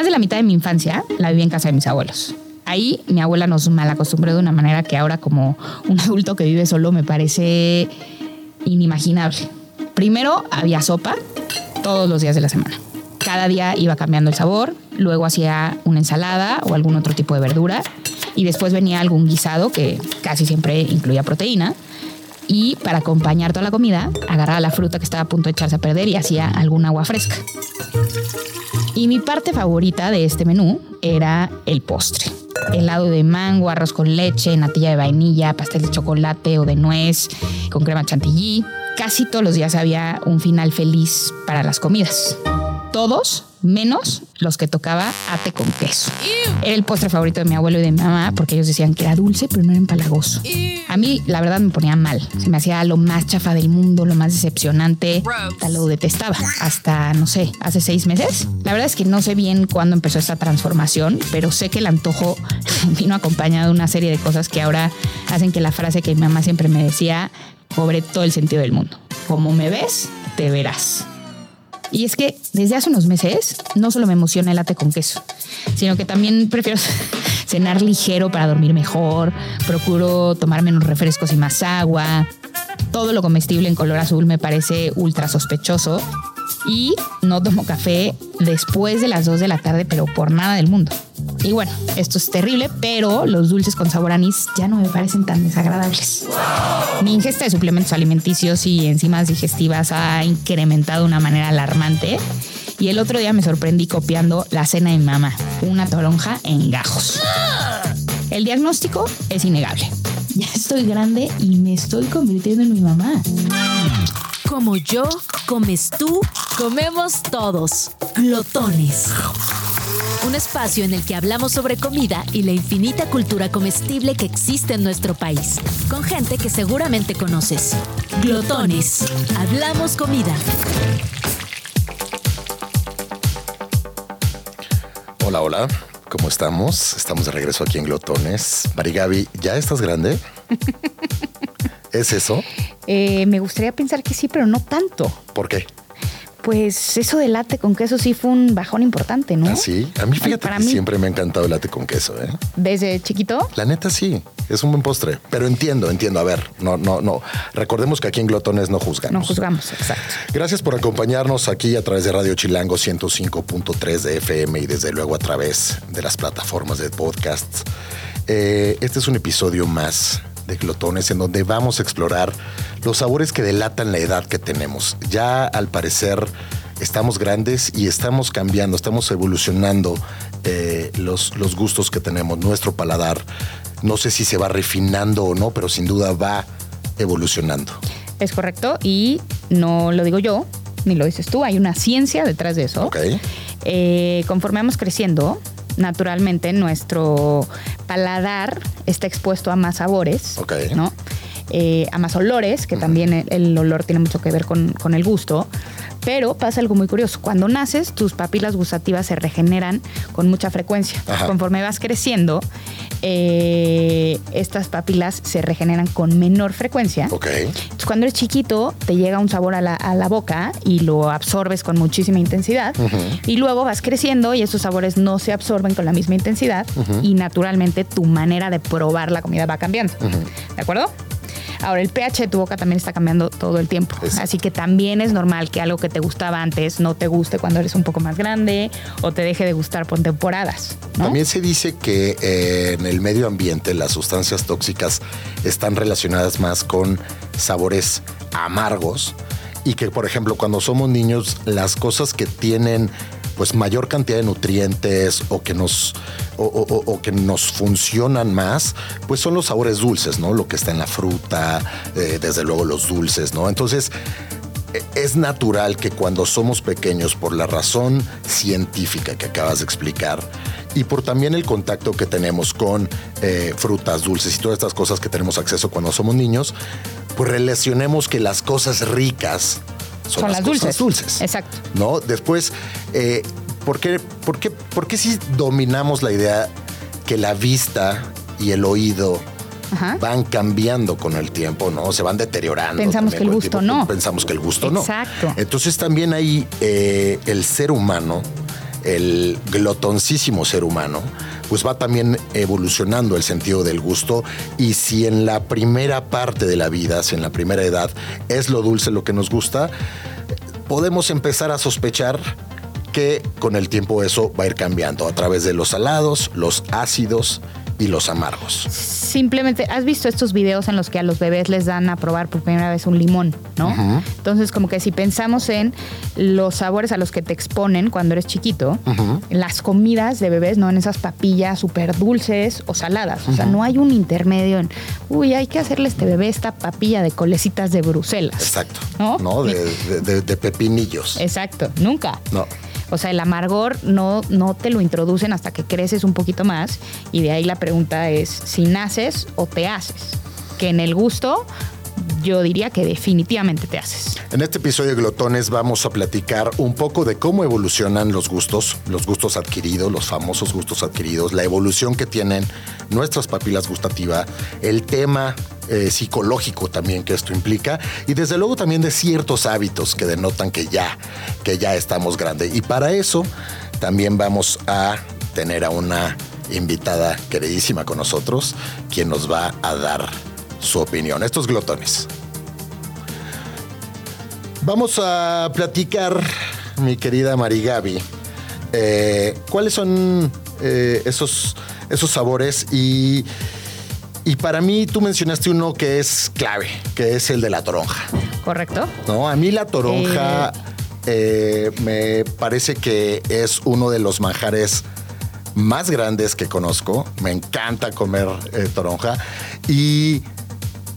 Más de la mitad de mi infancia la viví en casa de mis abuelos. Ahí mi abuela nos malacostumbró de una manera que ahora como un adulto que vive solo me parece inimaginable. Primero había sopa todos los días de la semana. Cada día iba cambiando el sabor, luego hacía una ensalada o algún otro tipo de verdura y después venía algún guisado que casi siempre incluía proteína y para acompañar toda la comida agarraba la fruta que estaba a punto de echarse a perder y hacía algún agua fresca. Y mi parte favorita de este menú era el postre. Helado de mango, arroz con leche, natilla de vainilla, pastel de chocolate o de nuez con crema chantilly. Casi todos los días había un final feliz para las comidas. Todos menos los que tocaba ate con queso. Era el postre favorito de mi abuelo y de mi mamá porque ellos decían que era dulce pero no era empalagoso. A mí la verdad me ponía mal. Se me hacía lo más chafa del mundo, lo más decepcionante. Lo detestaba. Hasta, no sé, hace seis meses. La verdad es que no sé bien cuándo empezó esta transformación, pero sé que el antojo vino acompañado de una serie de cosas que ahora hacen que la frase que mi mamá siempre me decía cobre todo el sentido del mundo. Como me ves, te verás. Y es que desde hace unos meses no solo me emociona el latte con queso, sino que también prefiero cenar ligero para dormir mejor, procuro tomar menos refrescos y más agua. Todo lo comestible en color azul me parece ultra sospechoso y no tomo café después de las 2 de la tarde, pero por nada del mundo. Y bueno, esto es terrible, pero los dulces con sabor anís ya no me parecen tan desagradables. Mi ingesta de suplementos alimenticios y enzimas digestivas ha incrementado de una manera alarmante. Y el otro día me sorprendí copiando la cena de mi mamá, una toronja en gajos. El diagnóstico es innegable. Ya estoy grande y me estoy convirtiendo en mi mamá. Como yo, comes tú, comemos todos. Glotones. Un espacio en el que hablamos sobre comida y la infinita cultura comestible que existe en nuestro país, con gente que seguramente conoces. Glotones. Hablamos comida. Hola, hola. ¿Cómo estamos? Estamos de regreso aquí en Glotones. Marigaby, ¿ya estás grande? ¿Es eso? Eh, me gustaría pensar que sí, pero no tanto. ¿Por qué? Pues eso del latte con queso sí fue un bajón importante, ¿no? ¿Ah, sí? A mí fíjate que siempre me ha encantado el latte con queso, ¿eh? ¿Desde chiquito? La neta sí, es un buen postre. Pero entiendo, entiendo. A ver, no, no, no. Recordemos que aquí en Glotones no juzgamos. No juzgamos, exacto. Gracias por acompañarnos aquí a través de Radio Chilango 105.3 de FM y desde luego a través de las plataformas de podcasts. Eh, este es un episodio más de Glotones en donde vamos a explorar los sabores que delatan la edad que tenemos. Ya al parecer estamos grandes y estamos cambiando, estamos evolucionando eh, los, los gustos que tenemos, nuestro paladar. No sé si se va refinando o no, pero sin duda va evolucionando. Es correcto y no lo digo yo, ni lo dices tú, hay una ciencia detrás de eso. Ok. Eh, conforme vamos creciendo, naturalmente nuestro paladar está expuesto a más sabores. ¿no? Eh, a más olores, que también el, el olor tiene mucho que ver con, con el gusto. Pero pasa algo muy curioso. Cuando naces, tus papilas gustativas se regeneran con mucha frecuencia. Ajá. Conforme vas creciendo, eh, estas papilas se regeneran con menor frecuencia. Ok. Entonces, cuando eres chiquito, te llega un sabor a la, a la boca y lo absorbes con muchísima intensidad. Y luego vas creciendo y esos sabores no se absorben con la misma intensidad. Y naturalmente tu manera de probar la comida va cambiando. ¿De acuerdo? Ahora, el pH de tu boca también está cambiando todo el tiempo. Así que también es normal que algo que te gustaba antes no te guste cuando eres un poco más grande o te deje de gustar por temporadas. ¿no? También se dice que eh, en el medio ambiente las sustancias tóxicas están relacionadas más con sabores amargos y que, por ejemplo, cuando somos niños, las cosas que tienen pues mayor cantidad de nutrientes o que nos o, que nos funcionan más, pues son los sabores dulces, ¿no? Lo que está en la fruta, eh, desde luego los dulces, ¿no? Entonces, es natural que cuando somos pequeños, por la razón científica que acabas de explicar, y por también el contacto que tenemos con eh, frutas, dulces y todas estas cosas que tenemos acceso cuando somos niños, pues relacionemos que las cosas ricas son, Son las, las cosas dulces. dulces. Exacto. ¿No? Después, eh, ¿por, qué, por, qué, ¿por qué si dominamos la idea que la vista y el oído Ajá. van cambiando con el tiempo, ¿no? Se van deteriorando. Pensamos también que el gusto no. Pensamos que el gusto no. Exacto. Entonces también ahí eh, el ser humano el glotoncísimo ser humano, pues va también evolucionando el sentido del gusto. Y si en la primera parte de la vida, si en la primera edad es lo dulce lo que nos gusta, podemos empezar a sospechar que con el tiempo eso va a ir cambiando a través de los salados, los ácidos y los amargos. Simplemente, ¿has visto estos videos en los que a los bebés les dan a probar por primera vez un limón, no? Entonces, como que si pensamos en los sabores a los que te exponen cuando eres chiquito, las comidas de bebés, ¿no? En esas papillas súper dulces o saladas. O sea, no hay un intermedio en, uy, hay que hacerle a este bebé esta papilla de colecitas de Bruselas. Exacto. ¿No? ¿No? De, de- de pepinillos. Exacto, nunca. No. O sea, el amargor no, no te lo introducen hasta que creces un poquito más. Y de ahí la pregunta es si naces o te haces. Que en el gusto, yo diría que definitivamente te haces. En este episodio de Glotones vamos a platicar un poco de cómo evolucionan los gustos, los gustos adquiridos, los famosos gustos adquiridos, la evolución que tienen nuestras papilas gustativas, el tema eh, psicológico también que esto implica y desde luego también de ciertos hábitos que denotan que ya, que ya estamos grandes. Y para eso también vamos a tener a una invitada queridísima con nosotros, quien nos va a dar su opinión. Estos glotones. Vamos a platicar, mi querida Marigaby, eh, cuáles son eh, esos, esos sabores y, y para mí tú mencionaste uno que es clave, que es el de la toronja. ¿Correcto? ¿no? A mí la toronja eh, me parece que es uno de los manjares más grandes que conozco. Me encanta comer eh, toronja y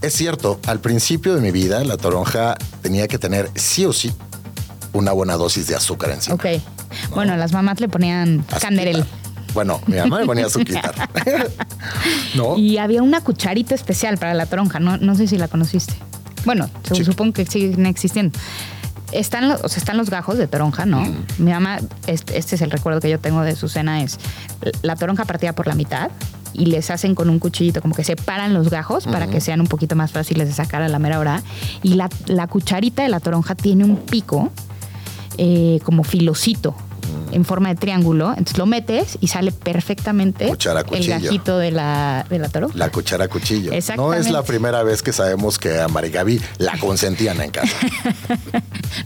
es cierto, al principio de mi vida la toronja tenía que tener sí o sí una buena dosis de azúcar encima. Ok. Bueno, las mamás le ponían canderel. Bueno, mi mamá me ponía azuquita. ¿No? Y había una cucharita especial para la toronja. No, no sé si la conociste. Bueno, su- Sí. supongo que siguen existiendo. Están los, o sea, están los gajos de toronja, ¿no? Mi mamá, este, este es el recuerdo que yo tengo de su cena, es la toronja partida por la mitad y les hacen con un cuchillito, como que separan los gajos para que sean un poquito más fáciles de sacar a la mera hora. Y la, la cucharita de la toronja tiene un pico eh, como filosito en forma de triángulo. Entonces lo metes y sale perfectamente Cuchara, el gajito de la, de la toronja. La cuchara cuchillo. No es la primera vez que sabemos que a Marigaby la consentían en casa.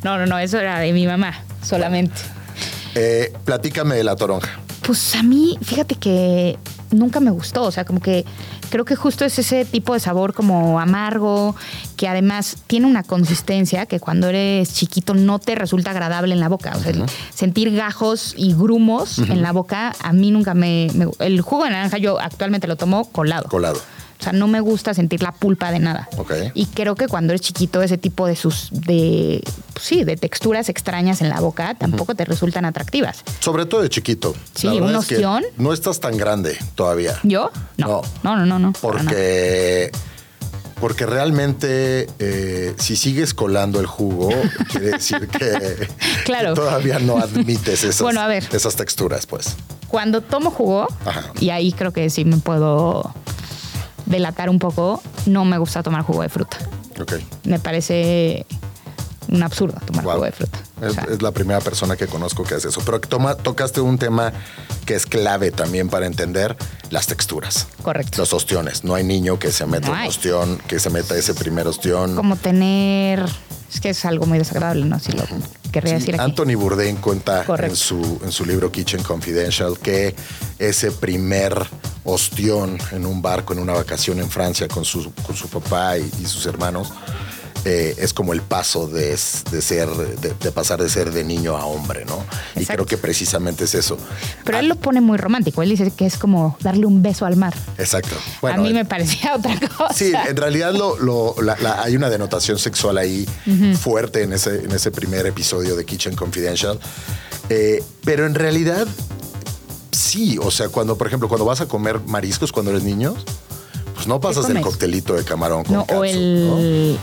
No, no, no, eso era de mi mamá solamente. Eh, platícame de la toronja. Pues a mí, fíjate que nunca me gustó, o sea, como que creo que justo es ese tipo de sabor como amargo, que además tiene una consistencia que cuando eres chiquito no te resulta agradable en la boca. O sea, sentir gajos y grumos en la boca, a mí nunca me, me- El jugo de naranja yo actualmente lo tomo colado. Colado. O sea, no me gusta sentir la pulpa de nada. Ok. Y creo que cuando eres chiquito, ese tipo de sus, de, pues sí, de texturas extrañas en la boca tampoco te resultan atractivas. Sobre todo de chiquito. Sí, un es que ostión. No estás tan grande todavía. ¿Yo? No. No, no, no, no. Porque, porque realmente eh, si sigues colando el jugo, quiere decir que, Claro. que todavía no admites esas, Bueno, a ver. esas texturas, pues. Cuando tomo jugo, Ajá. y ahí creo que sí me puedo delatar un poco, no me gusta tomar jugo de fruta. Ok. Me parece un absurdo tomar Wow. jugo de fruta. O Es, sea, es la primera persona que conozco que hace eso. Pero toma, tocaste un tema que es clave también para entender las texturas. Correcto. Los ostiones. No hay niño que se meta No un ostión, que se meta ese primer ostión. como tener... Es que es algo muy desagradable, ¿no? Si lo querría Sí, decir aquí. Anthony Bourdain cuenta Correcto. en su, en su libro Kitchen Confidential que ese primer ostión en un barco, en una vacación en Francia con su, con su papá y, y sus hermanos, eh, es como el paso de, de ser, de, de pasar de ser de niño a hombre, ¿no? Y creo que precisamente es eso. Pero Ah, él lo pone muy romántico. Él dice que es como darle un beso al mar. Exacto. a mí eh, me parecía otra cosa. Sí, en realidad lo, lo- la- la- hay una denotación sexual ahí fuerte en ese, en ese primer episodio de Kitchen Confidential. Eh, pero en realidad, sí. O sea, cuando, por ejemplo, cuando vas a comer mariscos cuando eres niño, pues no pasas comes? coctelito de camarón con No, o ¿no?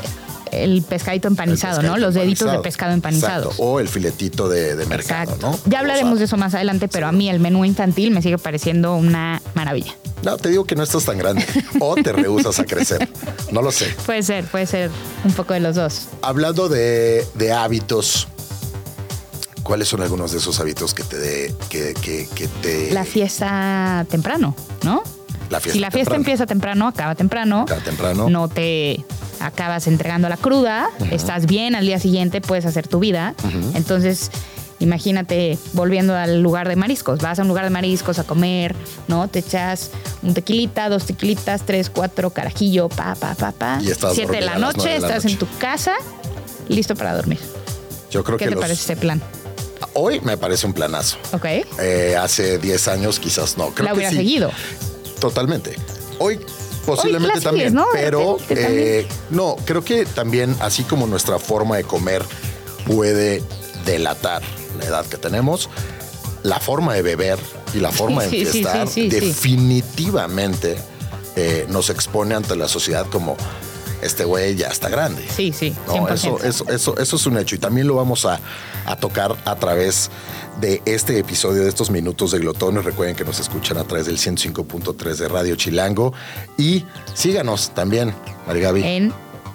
El, pescadito empanizado, El ¿no? Los deditos de pescado empanizados. Exacto. O el filetito de, de mercado, Exacto. ¿no? Ya hablaremos O sea, de eso más adelante, pero a mí el menú infantil me sigue pareciendo una maravilla. No, te digo que no estás tan grande. o te rehusas a crecer. No lo sé. Puede ser, puede ser un poco de los dos. Hablando de, de hábitos, ¿Cuáles son algunos de esos hábitos que te de, que, que, que te La fiesta temprano, ¿no? La fiesta si la fiesta empieza temprano, acaba temprano. Acaba temprano. No te acabas entregando la cruda, estás bien al día siguiente, puedes hacer tu vida. Entonces, imagínate volviendo al lugar de mariscos. Vas a un lugar de mariscos a comer, ¿no? Te echas un tequilita, dos tequilitas, tres, cuatro, carajillo, pa, pa, pa, pa. Y estás Siete de la noche, de la estás noche. en tu casa, listo para dormir. Yo creo ¿Qué que te los- parece este plan? hoy me parece un planazo. ¿Ok? Eh, hace 10 años quizás no. Creo la que hubiera sí. seguido. Totalmente. Hoy posiblemente también, ¿no? De pero eh, no, creo que también así como nuestra forma de comer puede delatar la edad que tenemos, la forma de beber y la forma de Sí, enfiestar sí, sí, sí. definitivamente eh, nos expone ante la sociedad como este güey ya está grande. Sí, sí, No, 100%. eso, eso, eso, eso es un hecho y también lo vamos a, a tocar a través de este episodio de estos minutos de glotones. Recuerden que nos escuchan a través del 105.3 de Radio Chilango y síganos también, Marigaby. En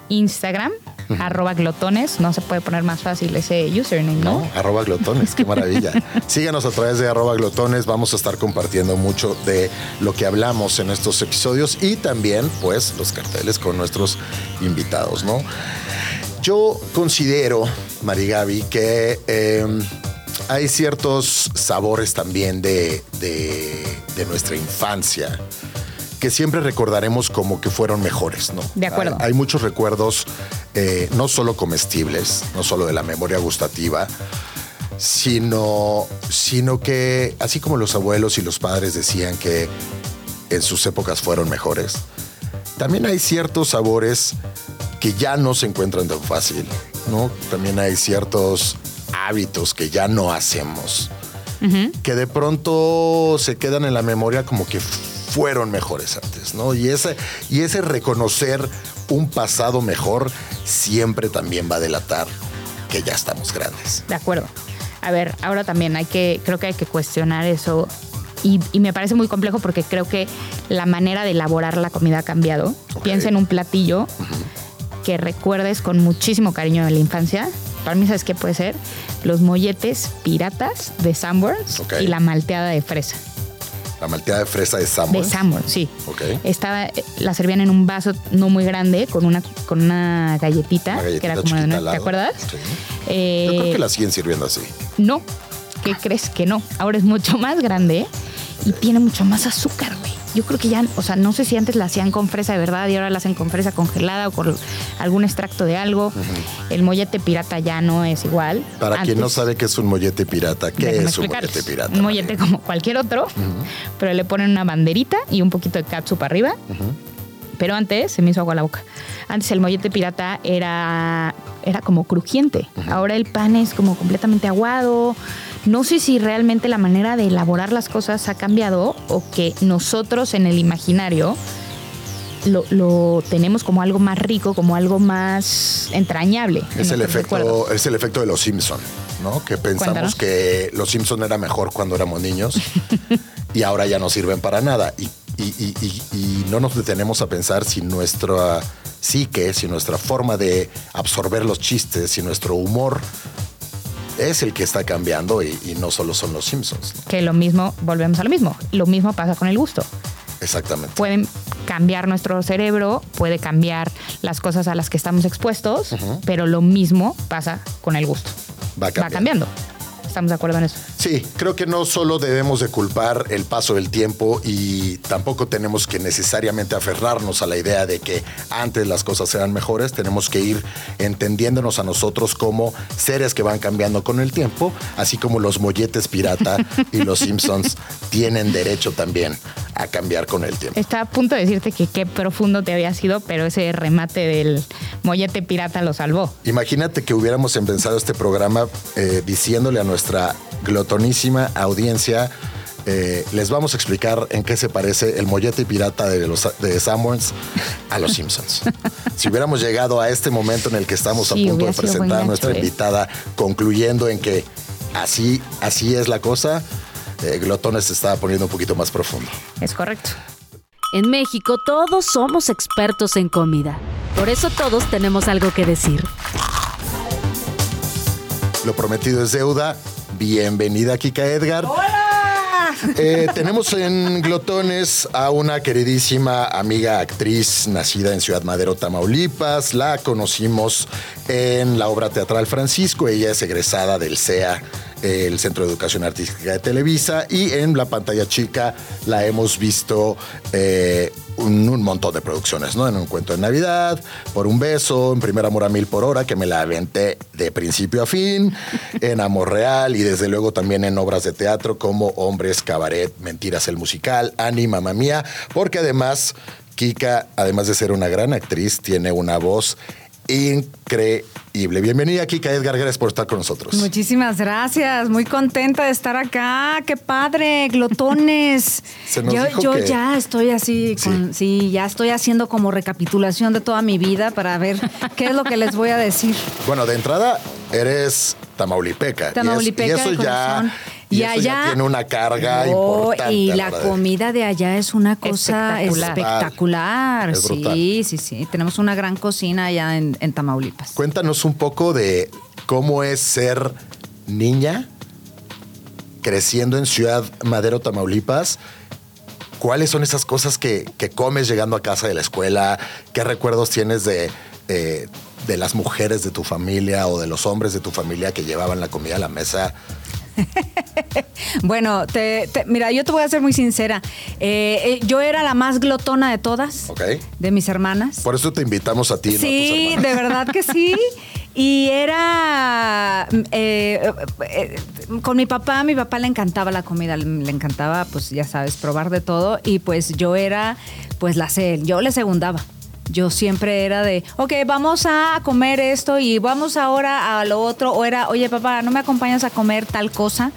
Instagram, arroba glotones. No se puede poner más fácil ese username, ¿no? ¿no? Arroba glotones, qué maravilla. Síganos a través de arroba glotones, vamos a estar compartiendo mucho de lo que hablamos en estos episodios y también pues los carteles con nuestros invitados, ¿no? Yo considero, Marigaby, que eh, hay ciertos sabores también de, de- de nuestra infancia que siempre recordaremos como que fueron mejores, ¿no? De acuerdo. Hay, hay muchos recuerdos, eh, no solo comestibles, no solo de la memoria gustativa, sino, sino que así como los abuelos y los padres decían que en sus épocas fueron mejores, también hay ciertos sabores que ya no se encuentran tan fácil, ¿no? También hay ciertos hábitos que ya no hacemos, que de pronto se quedan en la memoria como que fueron mejores antes, ¿no? Y ese, y ese reconocer un pasado mejor siempre también va a delatar que ya estamos grandes. De acuerdo. A ver, ahora también hay que, creo que hay que cuestionar eso. Y, y me parece muy complejo porque creo que la manera de elaborar la comida ha cambiado. Piensa en un platillo que recuerdes con muchísimo cariño de la infancia. Para mí, ¿sabes qué puede ser? Los molletes piratas de Sanborns y la malteada de fresa. La malteada de fresa de De Sanborns. Sanborns, sí. Ok. Estaba, la servían en un vaso no muy grande con una, con una galletita, Una galletita que era como de una- ¿te acuerdas? Sí. Eh, Yo creo que la siguen sirviendo así. no. ¿Qué crees que no? Ahora es mucho más grande y tiene mucho más azúcar, güey. Yo creo que ya, o sea, no sé si antes la hacían con fresa de verdad y ahora la hacen con fresa congelada o con algún extracto de algo. El mollete pirata ya no es igual. Para quien no sabe qué es un mollete pirata, ¿qué es un mollete pirata? Un mollete como cualquier otro, pero le ponen una banderita y un poquito de catsup arriba. Pero antes se me hizo agua la boca. Antes el mollete pirata era, era como crujiente. Ahora el pan es como completamente aguado. No sé si realmente la manera de elaborar las cosas ha cambiado o que nosotros en el imaginario lo, lo tenemos como algo más rico, como algo más entrañable. en Es el, recuerdos. efecto, es el efecto de los Simpson, ¿no? Que pensamos Cuéntanos. que los Simpson era mejor cuando éramos niños y ahora ya no sirven para nada. Y, y- y- y- y no nos detenemos a pensar si nuestra psique, si nuestra forma de absorber los chistes, si nuestro humor es el que está cambiando y, y no solo son los Simpsons. ¿no? Que lo mismo, volvemos a lo mismo. Lo mismo pasa con el gusto. Exactamente. pueden cambiar nuestro cerebro, puede cambiar las cosas a las que estamos expuestos, pero lo mismo pasa con el gusto. Va Va cambiando. ¿Estamos de acuerdo en eso? Sí, creo que no solo debemos de culpar el paso del tiempo y tampoco tenemos que necesariamente aferrarnos a la idea de que antes las cosas eran mejores, tenemos que ir entendiéndonos a nosotros como seres que van cambiando con el tiempo, así como los molletes pirata y los Simpsons tienen derecho también a cambiar con el tiempo. Está a punto de decirte que qué profundo te había sido, pero ese remate del mollete pirata lo salvó. Imagínate que hubiéramos empezado este programa eh, diciéndole a nuestra glotonísima audiencia, eh, les vamos a explicar en qué se parece el mollete pirata de, los, de Sanborns a los Simpsons. si hubiéramos llegado a este momento en el que estamos Sí, a punto de presentar a nuestra ¿eh? invitada, concluyendo en que así, así es la cosa, eh, Glotones se estaba poniendo un poquito más profundo. Es correcto. En México todos somos expertos en comida. Por eso todos tenemos algo que decir. Lo prometido es deuda Bienvenida, Kika Edgar. ¡Hola! Eh, tenemos en Glotones a una queridísima amiga actriz nacida en Ciudad Madero, Tamaulipas. La conocimos en la obra teatral Francisco. Ella es egresada del CEA, el Centro de Educación Artística de Televisa. Y en la pantalla chica la hemos visto eh, un, un montón de producciones, ¿no? En un cuento de Navidad, por un beso, en Primer Amor a Mil por Hora, que me la aventé de principio a fin, en Amor Real y desde luego también en obras de teatro como Hombres, Cabaret, Mentiras el Musical, Annie, Mamma Mía, porque además Kika, además de ser una gran actriz, tiene una voz increíble. Bienvenida, Kika Edgar, gracias por estar con nosotros. Muchísimas gracias, muy contenta de estar acá. Qué padre, glotones. Se nos yo dijo yo que- ya estoy así, con- sí. ya estoy haciendo como recapitulación de toda mi vida para ver qué es lo que les voy a decir. Bueno, de entrada, eres tamaulipeca. y es- Tamaulipeca Y, eso ya, y Y eso ya allá- tiene una carga No, importante. y la comida de allá es una cosa Espectacular. espectacular. Es. Sí, sí, sí. Tenemos una gran cocina allá en, en Tamaulipas. Cuéntanos un poco de cómo es ser niña creciendo en Ciudad Madero, Tamaulipas. ¿Cuáles son esas cosas que, que comes llegando a casa de la escuela? ¿Qué recuerdos tienes de, eh, de las mujeres de tu familia o de los hombres de tu familia que llevaban la comida a la mesa? Bueno, te- te- mira, yo te voy a ser muy sincera. Eh, eh, yo era la más glotona de todas, de mis hermanas. Por eso te invitamos a ti. no a Sí, de verdad que sí. Y era mm, eh, con mi papá, a mi papá le encantaba la comida, le le encantaba, pues ya sabes, probar de todo. Y pues yo era, pues la sé, yo le segundaba. Yo siempre era de, ok, vamos a comer esto y vamos ahora a lo otro. O era, oye papá, ¿no me acompañas a comer tal cosa?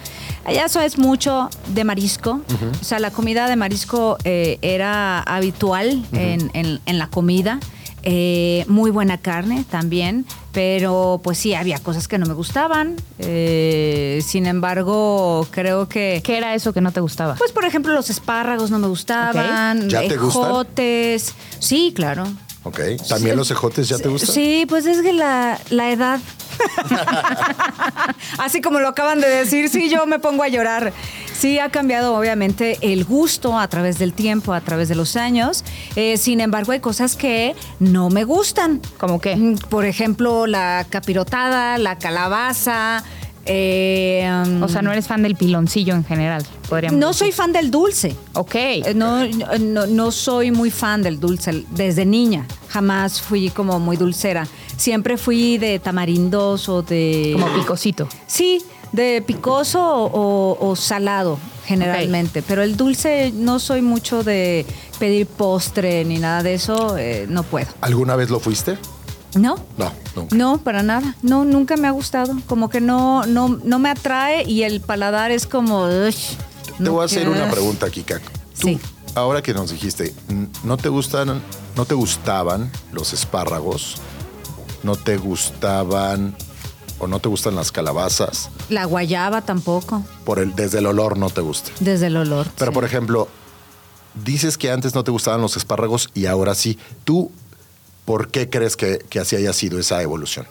Allá eso es mucho de marisco. O sea, la comida de marisco eh, era habitual en, en- en la comida. Eh, muy buena carne también, pero pues sí, había cosas que no me gustaban. Eh, sin embargo, creo que... ¿Qué era eso que no te gustaba? Pues, por ejemplo, los espárragos no me gustaban. ¿Ya te gustan? ejotes. Sí, claro. Ok. ¿También Sí. los ejotes ya te gustan? Sí, pues es que la, la edad. Así como lo acaban de decir, sí, yo me pongo a llorar. Sí, ha cambiado obviamente el gusto a través del tiempo, a través de los años. Eh, sin embargo, hay cosas que no me gustan. ¿Cómo qué? Mm, Por ejemplo, la capirotada, la calabaza. eh, O sea, no eres fan del piloncillo en general, podríamos no decir. soy fan del dulce. Ok. Eh, No, no, no soy muy fan del dulce desde niña. Jamás fui como muy dulcera. Siempre fui de tamarindos o de. Como picosito. Sí, de picoso o, o salado, generalmente. Pero el dulce no soy mucho de pedir postre ni nada de eso. eh, no puedo. ¿Alguna vez lo fuiste? ¿No? No, nunca. No, para nada. No, nunca me ha gustado. Como que no, no, no me atrae y el paladar es como. "Uy, Te no voy a hacer quiero". una pregunta, Kika. Tú, Sí. Ahora que nos dijiste, ¿no te gustan, no te gustaban los espárragos? ¿No te gustaban o no te gustan las calabazas? La guayaba tampoco, Por el, desde el olor no te gusta. desde el olor. Pero sí. por ejemplo, dices que antes no te gustaban los espárragos y ahora sí. ¿Tú por qué crees que, que así haya sido esa evolución?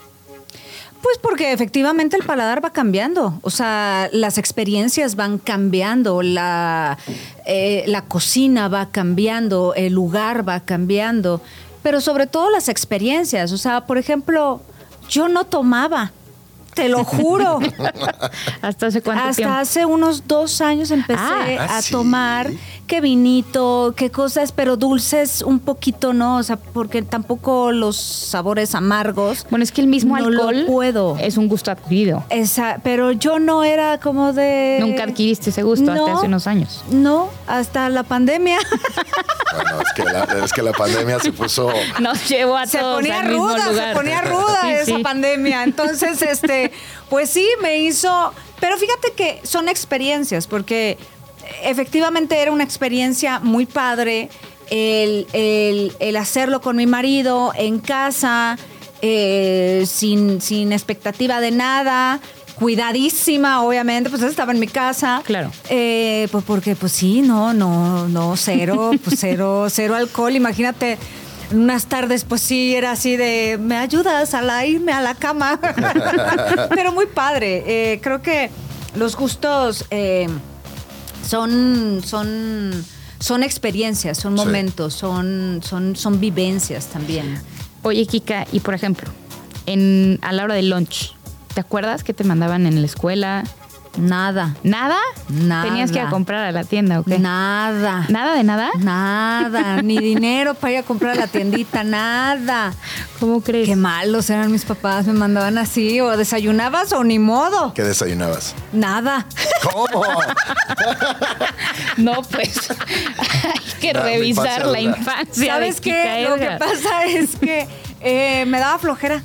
Pues porque efectivamente el paladar va cambiando, o sea, las experiencias van cambiando, la, eh, la cocina va cambiando, el lugar va cambiando, pero sobre todo las experiencias, o sea, por ejemplo, yo no tomaba, te lo juro. ¿Hasta hace cuánto Hasta tiempo? hace unos dos años empecé Ah, a ¿sí? tomar que vinito, que cosas, pero dulces un poquito no, o sea, porque tampoco los sabores amargos. Bueno, es que el mismo no lo alcohol puedo. es un gusto adquirido. Esa, pero yo no era como de. Nunca adquiriste ese gusto hasta No, hace unos años. No, hasta la pandemia. Bueno, es que la, es que la pandemia se puso... Nos llevó a se todos ponía al mismo ruda, lugar. se ponía ruda Sí, esa sí. pandemia. Entonces, este, pues sí, me hizo. Pero fíjate que son experiencias, porque efectivamente era una experiencia muy padre el, el- el hacerlo con mi marido en casa, eh, sin, sin expectativa de nada. Cuidadísima, obviamente, pues estaba en mi casa. Claro. Eh, pues porque, pues sí, no, no, no, cero, pues cero, cero alcohol. Imagínate, unas tardes, pues sí, era así de, ¿me ayudas a la, irme a la cama? Pero muy padre. Eh, creo que los gustos eh, son, son, son experiencias, son Sí. momentos, son, son, son vivencias también. Oye, Kika, y por ejemplo, en, a la hora del lunch, ¿te acuerdas que te mandaban en la escuela? Nada. ¿Nada? Nada. Tenías que ir a comprar a la tienda, ¿o qué? Nada. ¿Nada de nada? Nada, ni dinero para ir a comprar a la tiendita, nada. ¿Cómo crees? Qué malos eran mis papás, me mandaban así, o desayunabas o ni modo. ¿Qué desayunabas? Nada. ¿Cómo? No, pues hay que La revisar la infancia infancia. ¿Sabes de qué? Lo que pasa es que eh, me daba flojera.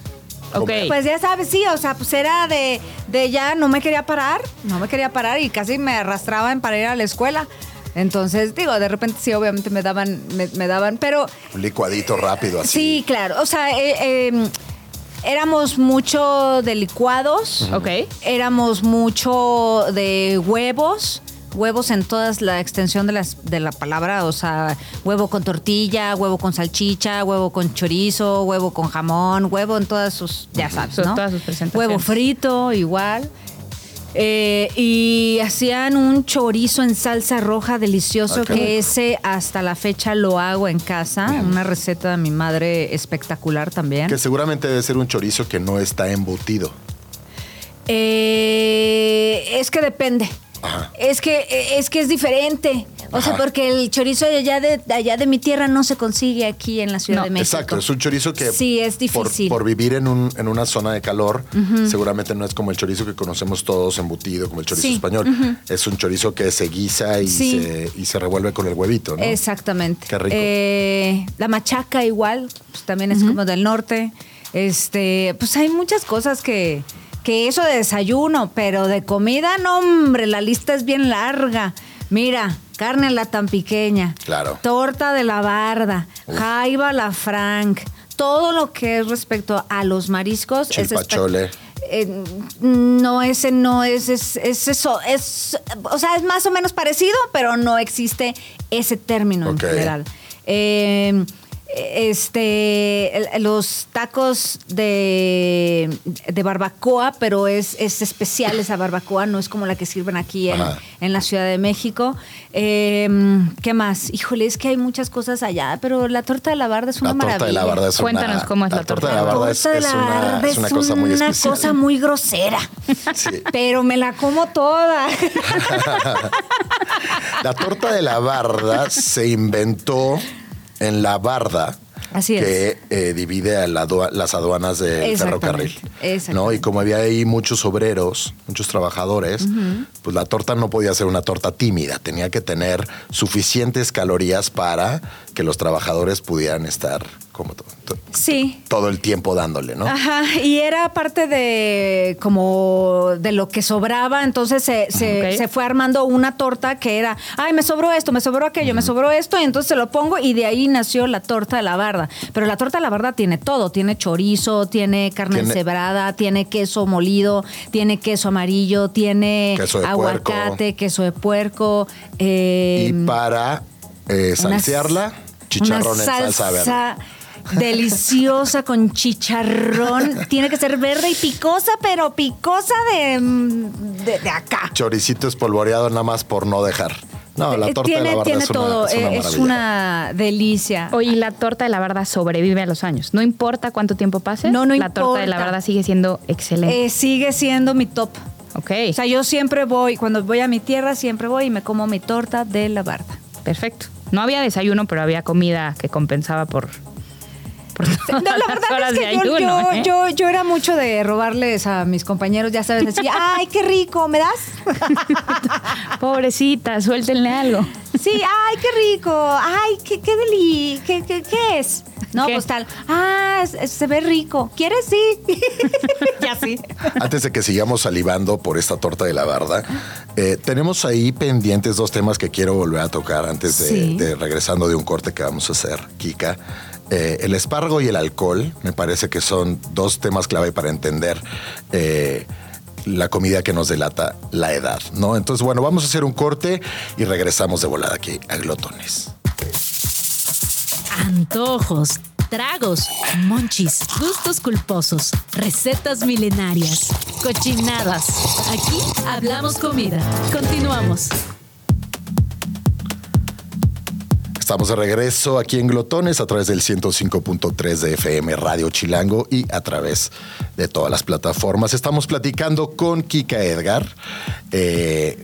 Pues ya sabes, sí, o sea, pues era de, de ya no me quería parar, no me quería parar y casi me arrastraban para ir a la escuela. Entonces, digo, de repente sí, obviamente me daban, me, me daban, pero Un licuadito rápido así. sí, claro, o sea, eh, eh, éramos mucho de licuados, Ok. éramos mucho de huevos. Huevos en toda la extensión de, las, de la palabra, o sea, huevo con tortilla, huevo con salchicha, huevo con chorizo, huevo con jamón, huevo en todas sus, ya sabes, ¿no? todas sus presentaciones. Huevo frito, igual. Eh, y hacían un chorizo en salsa roja delicioso, Ah, que ese hasta la fecha lo hago en casa. Una receta de mi madre espectacular también. Que seguramente debe ser un chorizo que no está embutido. Eh, es que depende. Ajá. Es que es que es diferente. O sea, porque el chorizo de allá de, de allá de mi tierra no se consigue aquí en la Ciudad No, de México. Exacto, es un chorizo que Sí, es por- difícil. Por, vivir en, un, en una zona de calor, seguramente no es como el chorizo que conocemos todos embutido, como el chorizo Sí, español. Es un chorizo que se guisa y, Sí. se, y se revuelve con el huevito, ¿no? Exactamente. Qué rico. Eh, la machaca igual, pues también es como del norte. Este, pues hay muchas cosas que, que eso de desayuno, pero de comida, no, hombre, la lista es bien larga. Mira, carne la tan pequeña. Claro. Torta de la barda, jaiba a la frank. Todo lo que es respecto a los mariscos. es eh, no, ese no es, es, es eso, es, o sea, es más o menos parecido, pero no existe ese término en general. Eh, este, los tacos de, de barbacoa, pero es, es especial esa barbacoa, no es como la que sirven aquí en, en la Ciudad de México. Eh, ¿Qué más? Híjole, es que hay muchas cosas allá, pero la torta de la barda es una La torta maravilla. de la barda es Cuéntanos una... cómo es la torta de de la la barda es, torta de es la una, barda es una cosa muy una cosa muy grosera. Sí. Pero me la como toda. La torta de la barda se inventó en la barda. Así que eh, divide a la adua- las aduanas del ferrocarril. ¿no? Y como había ahí muchos obreros, muchos trabajadores, pues la torta no podía ser una torta tímida, tenía que tener suficientes calorías para que los trabajadores pudieran estar como to- to- Sí. todo el tiempo dándole, ¿no? Ajá, y era parte de como de lo que sobraba, entonces se, se, fue armando una torta que era, ay, me sobró esto, me sobró aquello, me sobró esto, y entonces se lo pongo y de ahí nació la torta de la barda. Pero la torta de la barda tiene todo, tiene chorizo, tiene carne Tiene- encebrada, tiene queso molido, tiene queso amarillo, tiene Queso de puerco. aguacate, queso de puerco. eh, y para eh, una- salsearla, chicharrón una en salsa verde. Deliciosa con chicharrón. Tiene que ser verde y picosa, pero picosa de, mm, de, de acá. Choricito espolvoreado nada más por no dejar. No, la Eh, torta tiene de la barda tiene es una, todo, es una eh, es maravilla. una delicia. Oye, la torta de la barda sobrevive a los años. No importa cuánto tiempo pase. No, no La torta de la barda sigue siendo excelente. Eh, sigue siendo mi top. ok. O sea, yo siempre voy, cuando voy a mi tierra, siempre voy y me como mi torta de la barda. Perfecto. No había desayuno, pero había comida que compensaba por. Por No, la verdad horas es que yo, ayuno, yo, ¿eh? yo, yo era mucho de robarles a mis compañeros, ya sabes, decía, ay, qué rico, ¿me das? Pobrecita, suéltenle algo. Sí, ay, qué rico, ay, qué, qué deli, qué, qué, qué es? No, ¿Qué? pues tal, ah, se ve rico, ¿quieres? Sí. ya sí. Antes de que sigamos salivando por esta torta de la barda, eh, tenemos ahí pendientes dos temas que quiero volver a tocar antes de, Sí. de regresando de un corte que vamos a hacer, Kika. Eh, el espárrago y el alcohol me parece que son dos temas clave para entender eh, la comida que nos delata la edad, ¿no? Entonces, bueno, vamos a hacer un corte y regresamos de volada aquí a Glotones. Antojos, tragos, monchis, gustos culposos, recetas milenarias, cochinadas. Aquí hablamos comida. Continuamos. Estamos de regreso aquí en Glotones a través del 105.3 de FM Radio Chilango y a través de todas las plataformas. Estamos platicando con Kika Edgar. eh,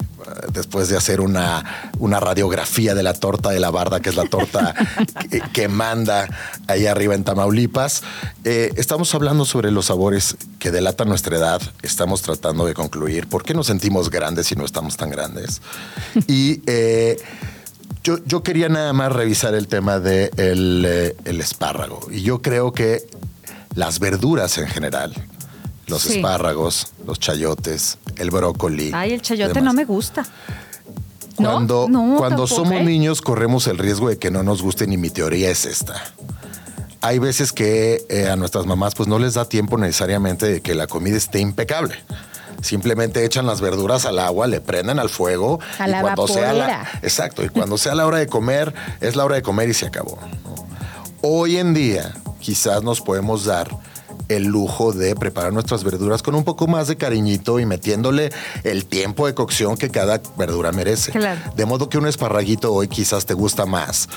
después de hacer una, una radiografía de la torta de la barda, que es la torta que, que manda ahí arriba en Tamaulipas, eh, estamos hablando sobre los sabores que delatan nuestra edad. Estamos tratando de concluir por qué nos sentimos grandes si no estamos tan grandes. Y eh, yo, yo quería nada más revisar el tema del de el espárrago. Y yo creo que las verduras en general, los Sí. espárragos, los chayotes, el brócoli. Ay, el chayote no me gusta. Cuando, No, cuando tampoco, somos ¿eh? niños corremos el riesgo de que no nos gusten y mi teoría es esta. Hay veces que eh, a nuestras mamás pues no les da tiempo necesariamente de que la comida esté impecable. Simplemente echan las verduras al agua, le prenden al fuego. A la cuando sea la. Exacto. Y cuando sea la hora de comer, es la hora de comer y se acabó. ¿no? Hoy en día quizás nos podemos dar el lujo de preparar nuestras verduras con un poco más de cariñito y metiéndole el tiempo de cocción que cada verdura merece. Claro. De modo que un esparraguito hoy quizás te gusta más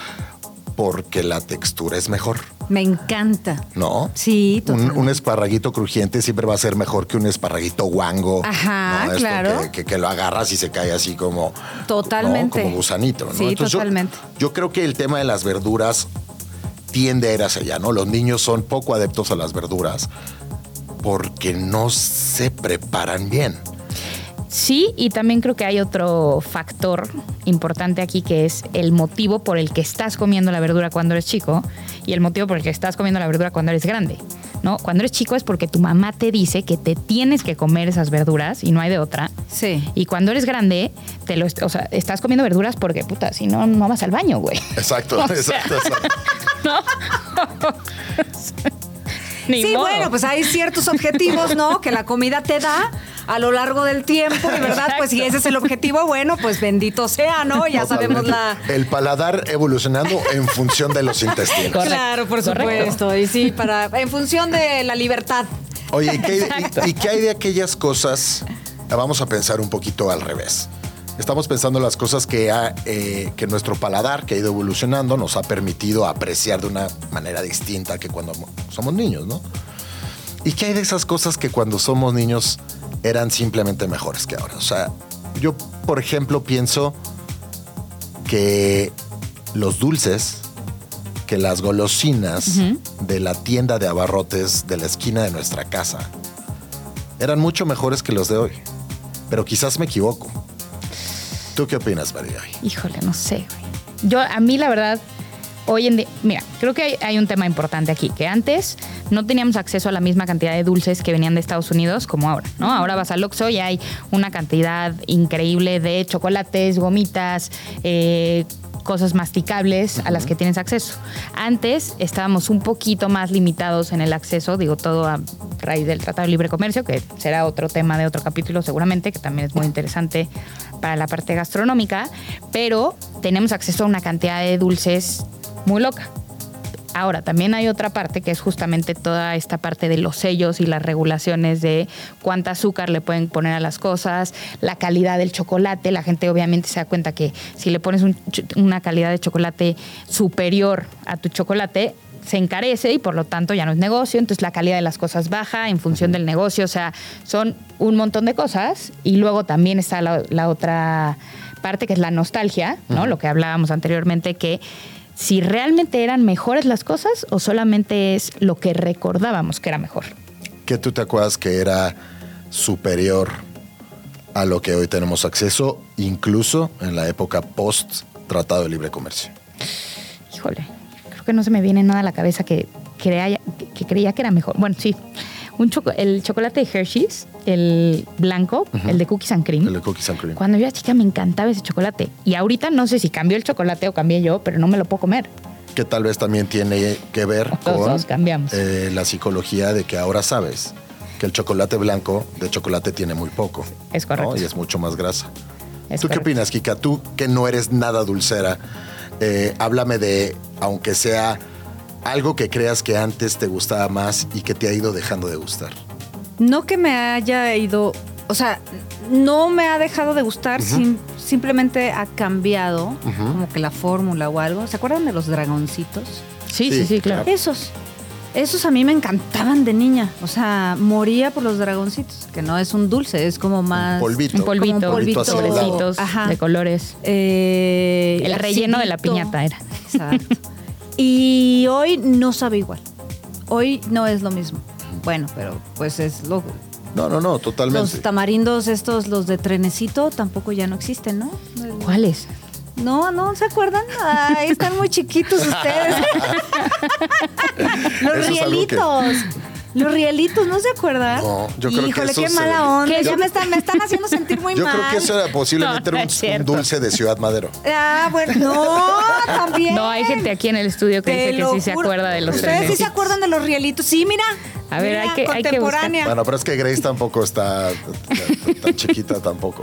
porque la textura es mejor, Me encanta. ¿no? Sí, un, totalmente. un esparraguito crujiente siempre va a ser mejor que un esparraguito guango. Ajá, claro. Que, que- que lo agarras y se cae así como... Totalmente. ¿no? Como gusanito, ¿no? Sí, totalmente. Yo, creo que el tema de las verduras tiende a ir hacia allá, ¿no? Los niños son poco adeptos a las verduras porque no se preparan bien. Sí, y también creo que hay otro factor importante aquí que es el motivo por el que estás comiendo la verdura cuando eres chico y el motivo por el que estás comiendo la verdura cuando eres grande. ¿no? Cuando eres chico es porque tu mamá te dice que te tienes que comer esas verduras y no hay de otra. Sí. Y cuando eres grande, te lo, o sea, estás comiendo verduras porque, puta, si no, no vas al baño, güey. Exacto, O sea, exacto, exacto. Ni sí, modo. bueno, pues hay ciertos objetivos, ¿no? Que la comida te da a lo largo del tiempo, de verdad, pues si ese es el objetivo, bueno, pues bendito sea, ¿no? Ya sabemos la... El paladar evolucionando en función de los intestinos. Correcto. Claro, por Correcto. supuesto. Y sí, para, en función de la libertad. Oye, ¿y qué, y- y qué hay de aquellas cosas? Vamos a pensar un poquito al revés. Estamos pensando las cosas que, ha, eh, que nuestro paladar, que ha ido evolucionando, nos ha permitido apreciar de una manera distinta que cuando mo- somos niños, ¿no? ¿Y qué hay de esas cosas que cuando somos niños eran simplemente mejores que ahora? O sea, yo, por ejemplo, pienso que los dulces, que las golosinas de la tienda de abarrotes de la esquina de nuestra casa eran mucho mejores que los de hoy. Pero quizás me equivoco. ¿Tú qué opinas, María? Híjole, no sé, güey. Yo, a mí, la verdad, hoy en día, mira, creo que hay, hay un tema importante aquí, que antes no teníamos acceso a la misma cantidad de dulces que venían de Estados Unidos como ahora, ¿no? Ahora vas al Oxxo y hay una cantidad increíble de chocolates, gomitas, eh, cosas masticables a las que tienes acceso. Antes estábamos un poquito más limitados en el acceso, digo todo a raíz del Tratado de Libre Comercio, que será otro tema de otro capítulo seguramente, que también es muy interesante para la parte gastronómica, pero tenemos acceso a una cantidad de dulces muy loca. Ahora, también hay otra parte que es justamente toda esta parte de los sellos y las regulaciones de cuánta azúcar le pueden poner a las cosas, la calidad del chocolate. La gente obviamente se da cuenta que si le pones un una calidad de chocolate superior a tu chocolate, se encarece y por lo tanto ya no es negocio, entonces la calidad de las cosas baja en función del negocio, o sea, son un montón de cosas y luego también está la, la otra parte que es la nostalgia, ¿no? Lo que hablábamos anteriormente, que si realmente eran mejores las cosas o solamente es lo que recordábamos que era mejor. ¿Qué tú te acuerdas que era superior a lo que hoy tenemos acceso, incluso en la época post Tratado de Libre Comercio? Híjole, creo que no se me viene nada a la cabeza que, crea- que, creía que era mejor. Bueno, sí, un choco- el chocolate de Hershey's, el blanco, el de Cookies and Cream. El de Cookies and Cream. Cuando yo era chica me encantaba ese chocolate. Y ahorita no sé si cambió el chocolate o cambié yo, pero no me lo puedo comer. Que tal vez también tiene que ver Todos con cambiamos. eh, la psicología de que ahora sabes que el chocolate blanco de chocolate tiene muy poco. Es correcto. ¿no? Y es mucho más grasa. Es ¿Tú qué opinas, Kika? Tú que no eres nada dulcera, eh, háblame de, aunque sea algo que creas que antes te gustaba más y que te ha ido dejando de gustar. No que me haya ido, o sea, no me ha dejado de gustar, sim- simplemente ha cambiado como que la fórmula o algo. ¿Se acuerdan de los dragoncitos? Sí, Sí, sí, sí, claro. Esos. Esos a mí me encantaban de niña. O sea, moría por los dragoncitos, que no es un dulce, es como más... polvito. Un polvito, Como un polvito Ajá. de colores. Eh, El relleno de la piñata era. Exacto. Y hoy no sabe igual. Hoy no es lo mismo. Bueno, pero pues es lo... No, no, no, totalmente. Los tamarindos estos, los de trenecito, tampoco ya no existen, ¿no? ¿Cuáles? No, no, ¿se acuerdan? Ay, están muy chiquitos ustedes. Los Eso es algo rielitos. Los rielitos, ¿no se acuerdan? No, yo creo que Híjole, eso qué se- mala onda. Ya me están, me están haciendo sentir muy Yo mal. creo que eso era posiblemente No, no un- es un, cierto. dulce de Ciudad Madero. Ah, bueno, no, también. No, hay gente aquí en el estudio que Te dice que sí se acuerda de los Ustedes sí se acuerdan de los rielitos. Sí, mira. A ver, Mira, hay que- hay que contemporánea. Bueno, pero es que Grace tampoco está tan chiquita tampoco.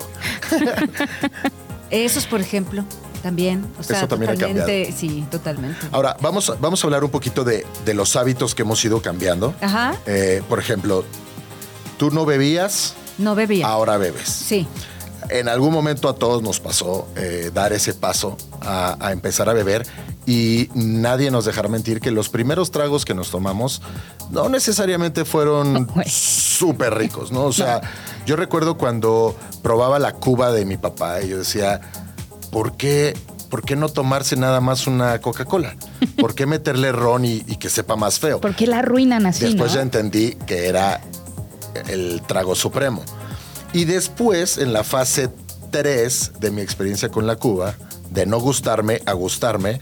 Esos, por ejemplo, también. O sea, Eso también ha. Sí, totalmente. Ahora, vamos, a- vamos a hablar un poquito de, de los hábitos que hemos ido cambiando. Ajá. Eh, por ejemplo, tú no bebías, No bebía. ahora bebes. Sí. En algún momento a todos nos pasó eh, dar ese paso a, a empezar a beber y nadie nos dejará mentir que los primeros tragos que nos tomamos no necesariamente fueron súper ricos, ¿no? O sea, yo recuerdo cuando probaba la cuba de mi papá y yo decía, ¿por qué, ¿por qué no tomarse nada más una Coca-Cola? ¿Por qué meterle ron y, y que sepa más feo? ¿Por qué la arruinan así, Después no? ya entendí que era el trago supremo. Y después, en la fase 3 de mi experiencia con la Cuba, de no gustarme a gustarme,